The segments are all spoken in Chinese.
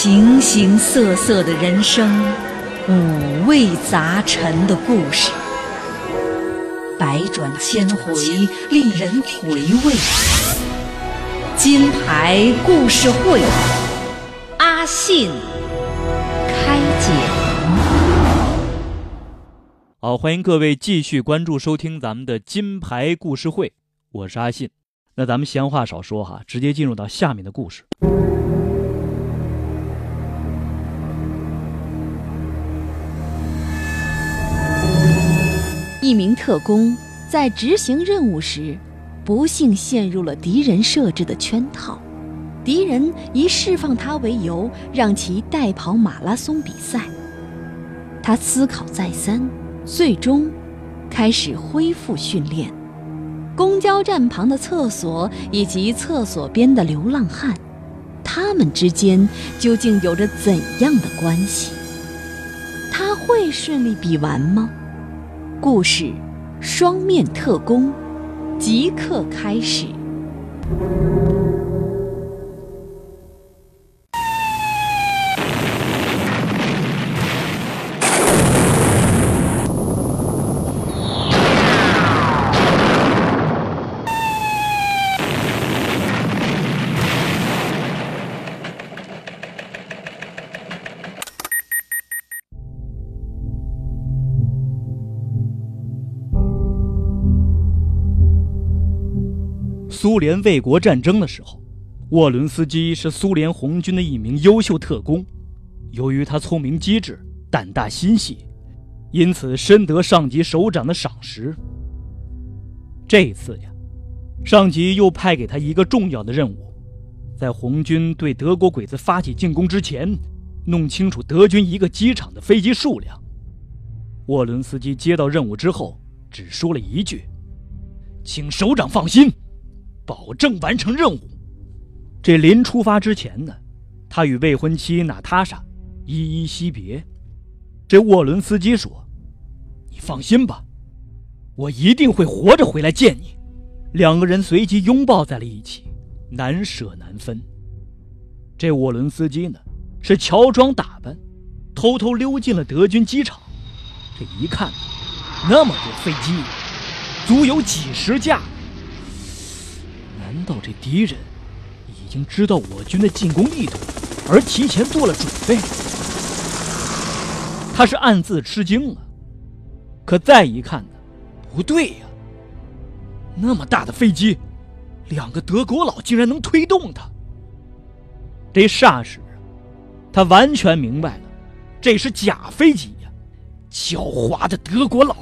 形形色色的人生，五味杂陈的故事，百转千回，令人回味。金牌故事会，阿信开讲。好，欢迎各位继续关注收听咱们的金牌故事会，我是阿信。那咱们闲话少说哈，直接进入到下面的故事。一名特工在执行任务时，不幸陷入了敌人设置的圈套。敌人以释放他为由，让其代跑马拉松比赛。他思考再三，最终开始恢复训练。公交站旁的厕所以及厕所边的流浪汉，他们之间究竟有着怎样的关系？他会顺利比完吗？故事《双面特工》即刻开始。苏联卫国战争的时候，沃伦斯基是苏联红军的一名优秀特工。由于他聪明机智、胆大心细，因此深得上级首长的赏识。这一次呀，上级又派给他一个重要的任务，在红军对德国鬼子发起进攻之前，弄清楚德军一个机场的飞机数量。沃伦斯基接到任务之后，只说了一句：“请首长放心。”保证完成任务。这临出发之前呢，他与未婚妻娜塔莎依依惜别。这沃伦斯基说：“你放心吧，我一定会活着回来见你。”两个人随即拥抱在了一起，难舍难分。这沃伦斯基呢，是乔装打扮，偷偷溜进了德军机场。这一看，那么多飞机，足有几十架。难道这敌人已经知道我军的进攻意图，而提前做了准备？他是暗自吃惊啊。可再一看呢，不对呀，那么大的飞机，两个德国佬竟然能推动它。这霎时啊，他完全明白了，这是假飞机呀！狡猾的德国佬，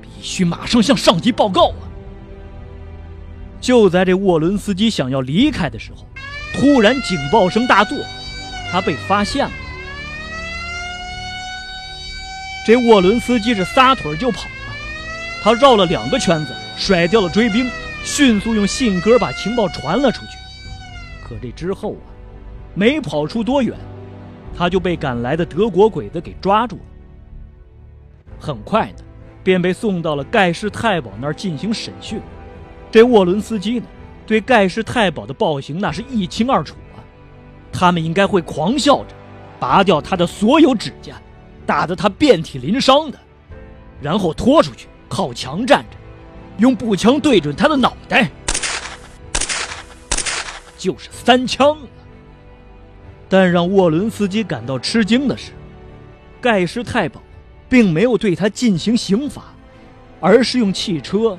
必须马上向上级报告啊！就在这沃伦斯基想要离开的时候，突然警报声大作，他被发现了。这沃伦斯基是撒腿就跑了，他绕了两个圈子，甩掉了追兵，迅速用信鸽把情报传了出去。可这之后啊，没跑出多远，他就被赶来的德国鬼子给抓住了。很快呢，便被送到了盖世太保那儿进行审讯。这沃伦斯基呢，对盖世太保的暴行那是一清二楚啊！他们应该会狂笑着，拔掉他的所有指甲，打得他遍体鳞伤的，然后拖出去靠墙站着，用步枪对准他的脑袋，就是三枪！但让沃伦斯基感到吃惊的是，盖世太保并没有对他进行刑罚，而是用汽车。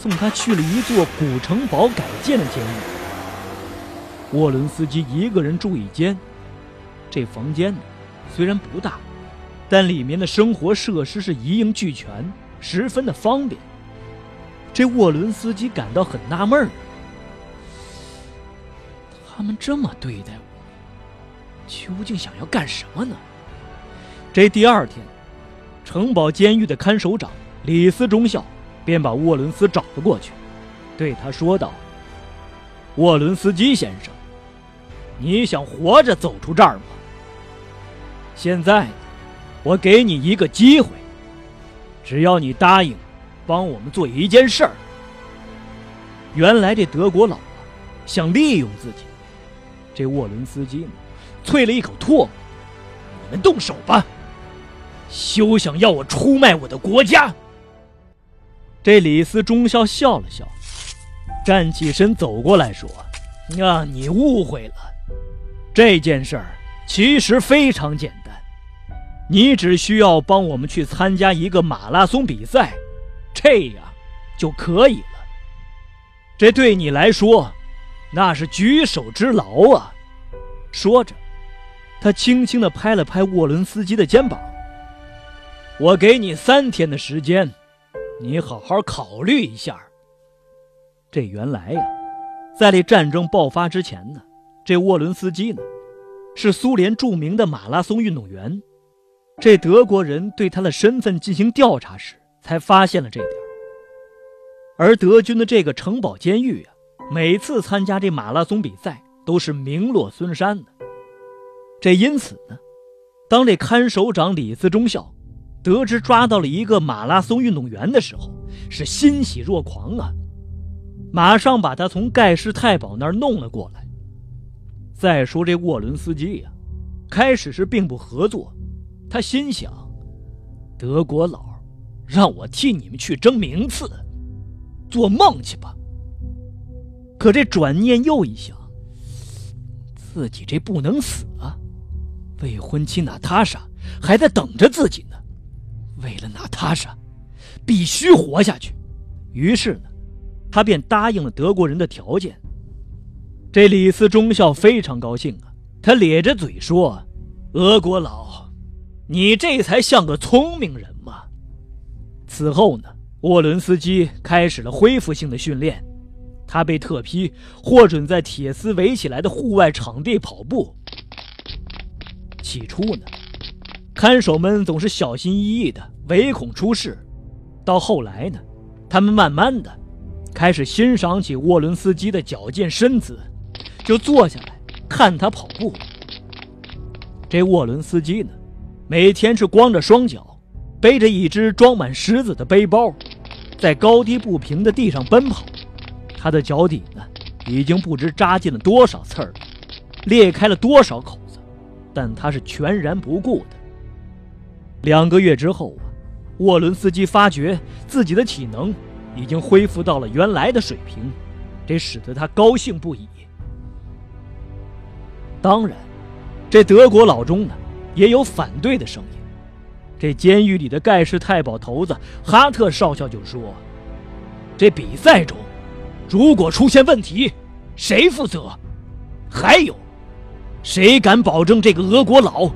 送他去了一座古城堡改建的监狱。沃伦斯基一个人住一间，这房间呢虽然不大，但里面的生活设施是一应俱全，十分的方便。这沃伦斯基感到很纳闷儿，他们这么对待我，究竟想要干什么呢？这第二天，城堡监狱的看守长李斯中校。便把沃伦斯找了过去，对他说道：“沃伦斯基先生，你想活着走出这儿吗？现在，我给你一个机会，只要你答应帮我们做一件事儿。原来这德国佬啊，想利用自己，这沃伦斯基呢，啐了一口唾沫：“你们动手吧，休想要我出卖我的国家！”这李斯中校笑了笑，站起身走过来说：“啊，你误会了，这件事儿其实非常简单。”你只需要帮我们去参加一个马拉松比赛，这样就可以了。这对你来说，那是举手之劳啊！说着，他轻轻地拍了拍沃伦斯基的肩膀。我给你三天的时间，你好好考虑一下。这原来呀，在这战争爆发之前呢，这沃伦斯基呢，是苏联著名的马拉松运动员。这德国人对他的身份进行调查时，才发现了这点。而德军的这个城堡监狱啊，每次参加这马拉松比赛都是名落孙山的。这因此呢，当这看守长李斯忠孝得知抓到了一个马拉松运动员的时候，是欣喜若狂啊，马上把他从盖世太保那儿弄了过来。再说这沃伦斯基呀，开始是并不合作。他心想：“德国佬让我替你们去争名次，做梦去吧！”可这转念又一想，自己这不能死啊！未婚妻娜塔莎还在等着自己呢。为了娜塔莎，必须活下去。于是呢，他便答应了德国人的条件。这李斯中校非常高兴啊，他咧着嘴说：“俄国佬。”你这才像个聪明人嘛！此后呢，沃伦斯基开始了恢复性的训练，他被特批获准在铁丝围起来的户外场地跑步。起初呢，看守们总是小心翼翼的，唯恐出事。到后来呢，他们慢慢的开始欣赏起沃伦斯基的矫健身姿，就坐下来看他跑步。这沃伦斯基呢？每天是光着双脚，背着一只装满石子的背包，在高低不平的地上奔跑。他的脚底呢，已经不知扎进了多少刺儿，裂开了多少口子，但他是全然不顾的。两个月之后啊，沃伦斯基发觉自己的体能已经恢复到了原来的水平，这使得他高兴不已。当然，这德国佬中呢。也有反对的声音。这监狱里的盖世太保头子哈特少校就说：“这比赛中，如果出现问题，谁负责？还有，谁敢保证这个俄国佬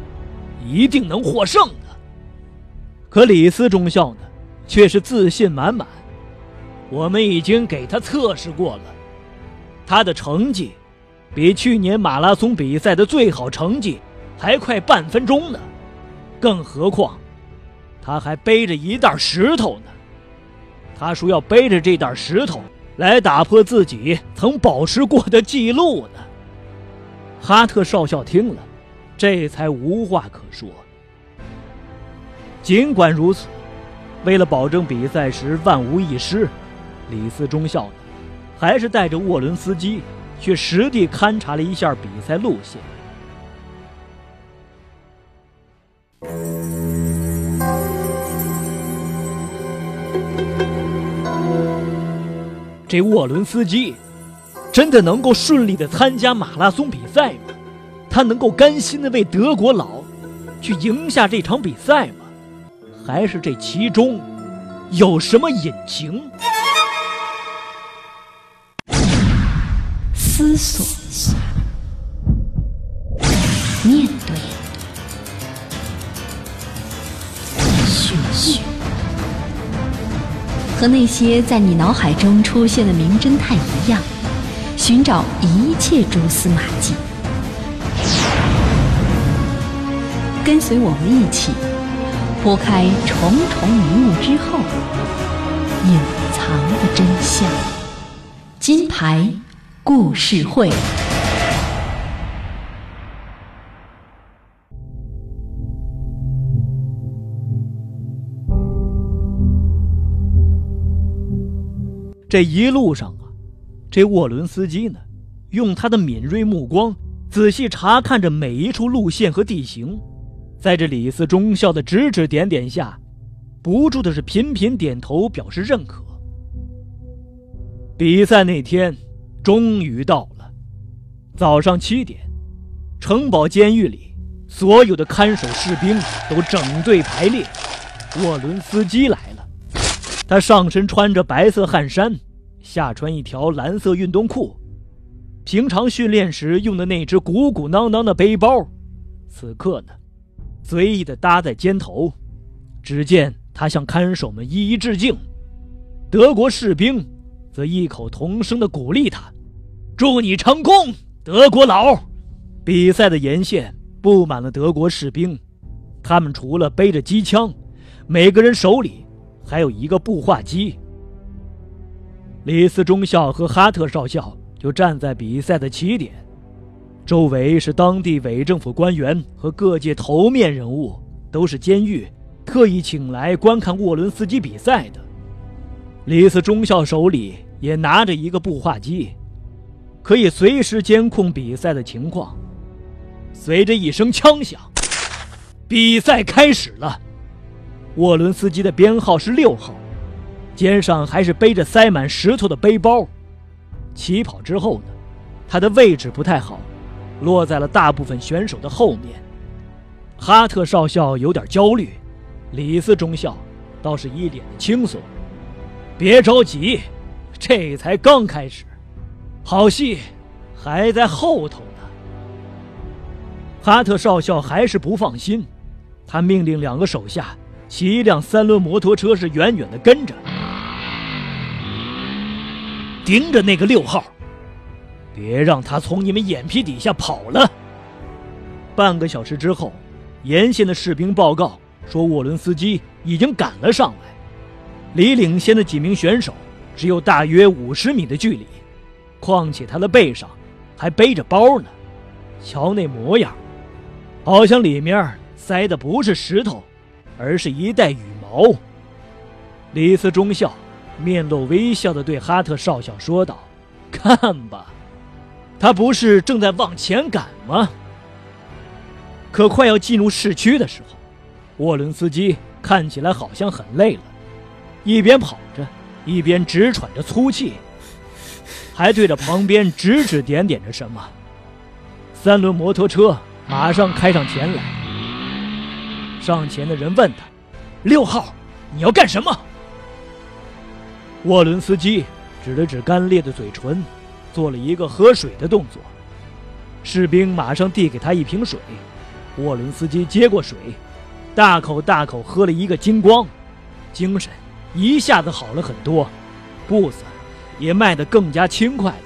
一定能获胜？”可李斯中校呢，却是自信满满：“我们已经给他测试过了，他的成绩比去年马拉松比赛的最好成绩。”还快半分钟呢，更何况，他还背着一袋石头呢。他说要背着这袋石头来打破自己曾保持过的记录呢。哈特少校听了，这才无话可说。尽管如此，为了保证比赛时万无一失，李斯中校呢，还是带着沃伦斯基去实地勘察了一下比赛路线。这沃伦斯基真的能够顺利的参加马拉松比赛吗？他能够甘心的为德国佬去赢下这场比赛吗？还是这其中有什么隐情？思索，面对，寻寻。和那些在你脑海中出现的名侦探一样，寻找一切蛛丝马迹，跟随我们一起拨开重重迷雾之后隐藏的真相。金牌故事会。这一路上啊，这沃伦斯基呢，用他的敏锐目光仔细查看着每一处路线和地形，在这李四中校的指指点点下，不住的是频频点头表示认可。比赛那天终于到了，早上七点，城堡监狱里所有的看守士兵都整队排列，沃伦斯基来了。他上身穿着白色汗衫，下穿一条蓝色运动裤。平常训练时用的那只鼓鼓囊囊的背包，此刻呢，随意的搭在肩头。只见他向看守们一一致敬，德国士兵则异口同声的鼓励他：“祝你成功，德国佬！”比赛的沿线布满了德国士兵，他们除了背着机枪，每个人手里还有一个步话机。李斯中校和哈特少校。就站在比赛的起点，周围是当地伪政府官员和各界头面人物，都是监狱特意请来观看沃伦斯基比赛的。李斯中校手里也拿着一个步话机，可以随时监控比赛的情况。随着一声枪响，比赛开始了。沃伦斯基的编号是六号，肩上还是背着塞满石头的背包。起跑之后呢，他的位置不太好，落在了大部分选手的后面。哈特少校有点焦虑，李斯中校倒是一脸的轻松。别着急，这才刚开始，好戏还在后头呢。哈特少校还是不放心，他命令两个手下骑一辆三轮摩托车，是远远的跟着。盯着那个六号，别让他从你们眼皮底下跑了。半个小时之后，沿线的士兵报告说，沃伦斯基已经赶了上来，离领先的几名选手只有大约五十米的距离。况且他的背上还背着包呢，瞧那模样，好像里面塞的不是石头，而是一袋羽毛。李斯中校。面露微笑的对哈特少校说道：“看吧，他不是正在往前赶吗？”可快要进入市区的时候，沃伦斯基看起来好像很累了，一边跑着，一边直喘着粗气，还对着旁边指指点点着什么。三轮摩托车马上开上前来，上前的人问他：“六号，你要干什么？”沃伦斯基指了指干裂的嘴唇，做了一个喝水的动作。士兵马上递给他一瓶水，沃伦斯基接过水，大口大口喝了一个精光，精神一下子好了很多，步子也迈得更加轻快了。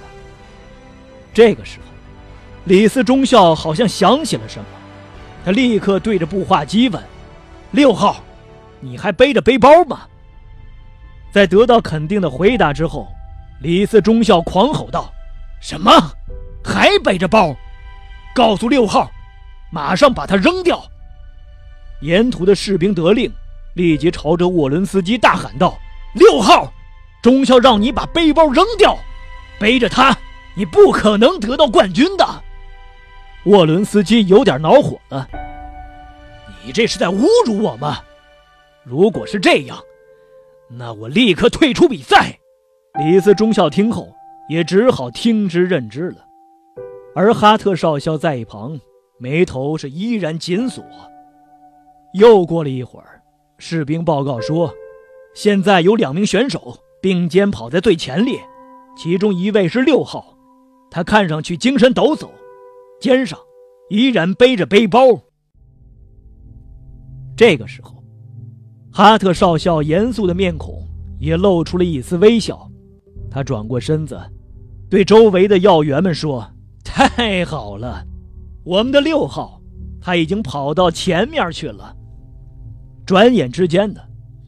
这个时候，李斯中校好像想起了什么，他立刻对着步话机问：“六号，你还背着背包吗？”在得到肯定的回答之后，李斯中校狂吼道：“什么？还背着包？告诉六号，马上把他扔掉！”沿途的士兵得令，立即朝着沃伦斯基大喊道：“六号，中校让你把背包扔掉，背着他，你不可能得到冠军的。”沃伦斯基有点恼火了：“你这是在侮辱我吗？如果是这样……”那我立刻退出比赛。李斯中校听后也只好听之任之了，而哈特少校在一旁，眉头是依然紧锁。又过了一会儿，士兵报告说，现在有两名选手并肩跑在最前列，其中一位是六号，他看上去精神抖擞，肩上依然背着背包。这个时候。哈特少校严肃的面孔也露出了一丝微笑，他转过身子，对周围的要员们说：“太好了，我们的六号他已经跑到前面去了。”转眼之间的，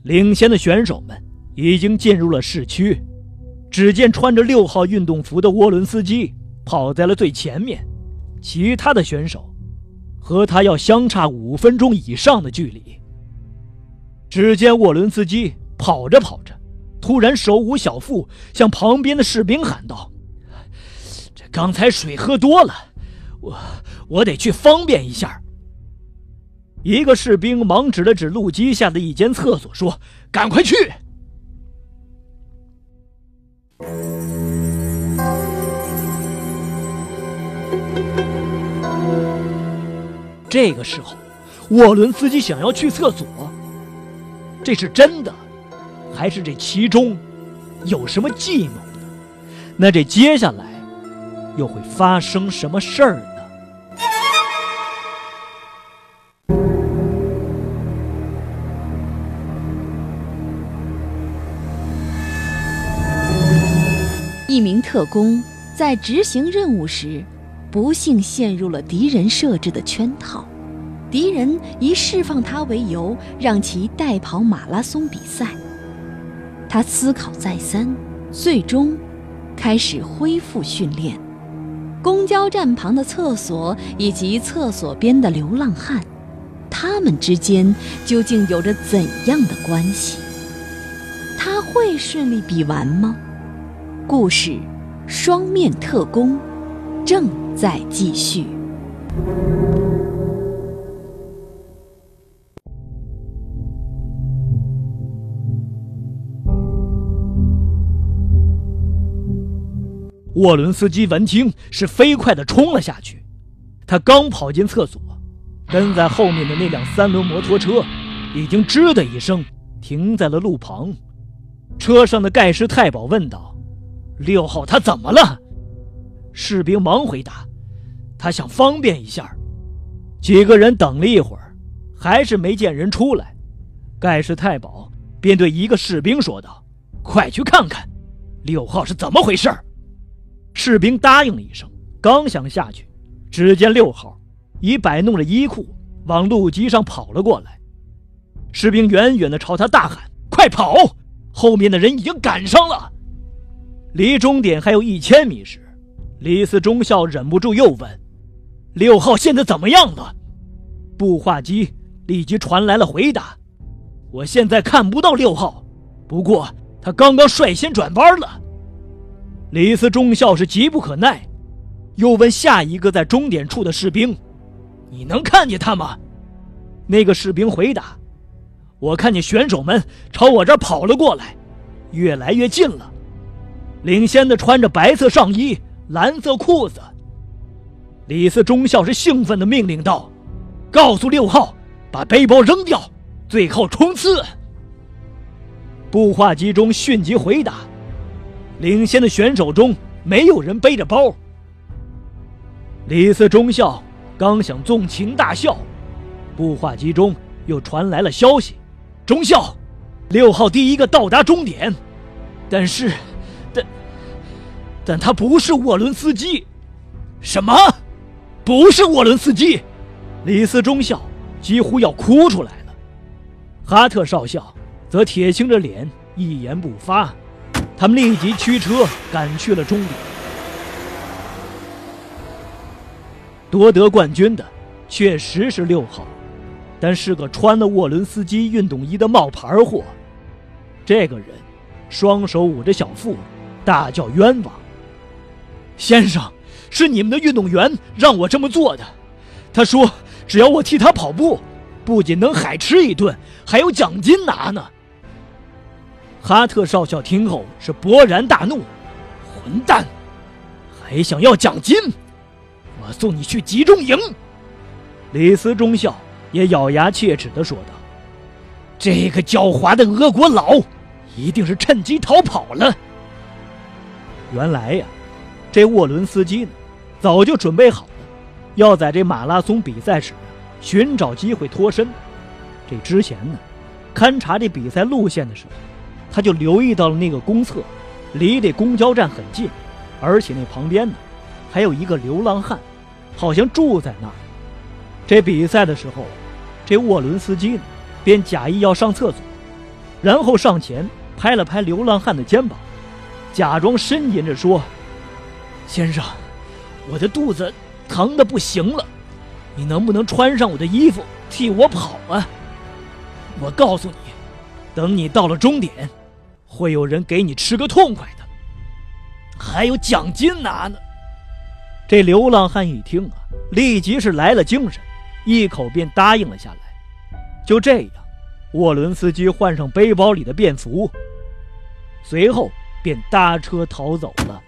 领先的选手们已经进入了市区。只见穿着六号运动服的沃伦斯基跑在了最前面，其他的选手和他要相差五分钟以上的距离。只见沃伦斯基跑着跑着，突然手舞小腹，向旁边的士兵喊道：“刚才水喝多了，我我得去方便一下。一个士兵忙指了指路基下的一间厕所，说：“赶快去。”这个时候，沃伦斯基想要去厕所，这是真的，还是这其中有什么计谋呢？那这接下来又会发生什么事儿呢？一名特工在执行任务时，不幸陷入了敌人设置的圈套。敌人以释放他为由，让其代跑马拉松比赛。他思考再三，最终开始恢复训练。公交站旁的厕所以及厕所边的流浪汉，他们之间究竟有着怎样的关系？他会顺利比完吗？故事《双面特工》正在继续。沃伦斯基闻听，是飞快地冲了下去。他刚跑进厕所，跟在后面的那辆三轮摩托车已经吱的一声停在了路旁。车上的盖世太保问道：“六号，他怎么了？”士兵忙回答：“他想方便一下。”几个人等了一会儿，还是没见人出来。盖世太保便对一个士兵说道：“快去看看，六号是怎么回事。”士兵答应了一声，刚想下去，只见六号已摆弄着衣裤往路基上跑了过来。士兵远远地朝他大喊：“快跑！后面的人已经赶上了！”离终点还有一千米时，李四中校忍不住又问：“六号现在怎么样了？”步话机立即传来了回答：“我现在看不到六号，不过他刚刚率先转弯了。”李斯中校是急不可耐，又问下一个在终点处的士兵：“你能看见他吗？”那个士兵回答：“我看见选手们朝我这儿跑了过来，越来越近了。领先的穿着白色上衣、蓝色裤子。”李斯中校是兴奋地命令道：“告诉六号，把背包扔掉，最后冲刺。”步话机中迅即回答。领先的选手中没有人背着包。李斯中校刚想纵情大笑，步话机中又传来了消息：中校，六号第一个到达终点，但是，但，但他不是沃伦斯基。什么？不是沃伦斯基？李斯中校几乎要哭出来了。哈特少校则铁青着脸，一言不发。他们立即驱车赶去了终点。夺得冠军的确实是六号，但是个穿了沃伦斯基运动衣的冒牌货。这个人双手捂着小腹，大叫冤枉。先生，是你们的运动员让我这么做的。他说，只要我替他跑步，不仅能海吃一顿，还有奖金拿呢。哈特少校听后是勃然大怒：“混蛋，还想要奖金？我送你去集中营！”李斯中校也咬牙切齿地说道：“这个狡猾的俄国佬，一定是趁机逃跑了。”原来呀，这沃伦斯基呢，早就准备好了，要在这马拉松比赛时寻找机会脱身。这之前呢，勘察这比赛路线的时候。他就留意到了那个公厕，离这公交站很近，而且那旁边呢，还有一个流浪汉，好像住在那。这比赛的时候，这沃伦斯基呢，便假意要上厕所，然后上前拍了拍流浪汉的肩膀，假装呻吟着说：“先生，我的肚子疼的不行了，你能不能穿上我的衣服替我跑啊？我告诉你，等你到了终点。”会有人给你吃个痛快的，还有奖金拿呢。这流浪汉一听啊，立即是来了精神，一口便答应了下来。就这样，沃伦斯基换上背包里的便服，随后便搭车逃走了。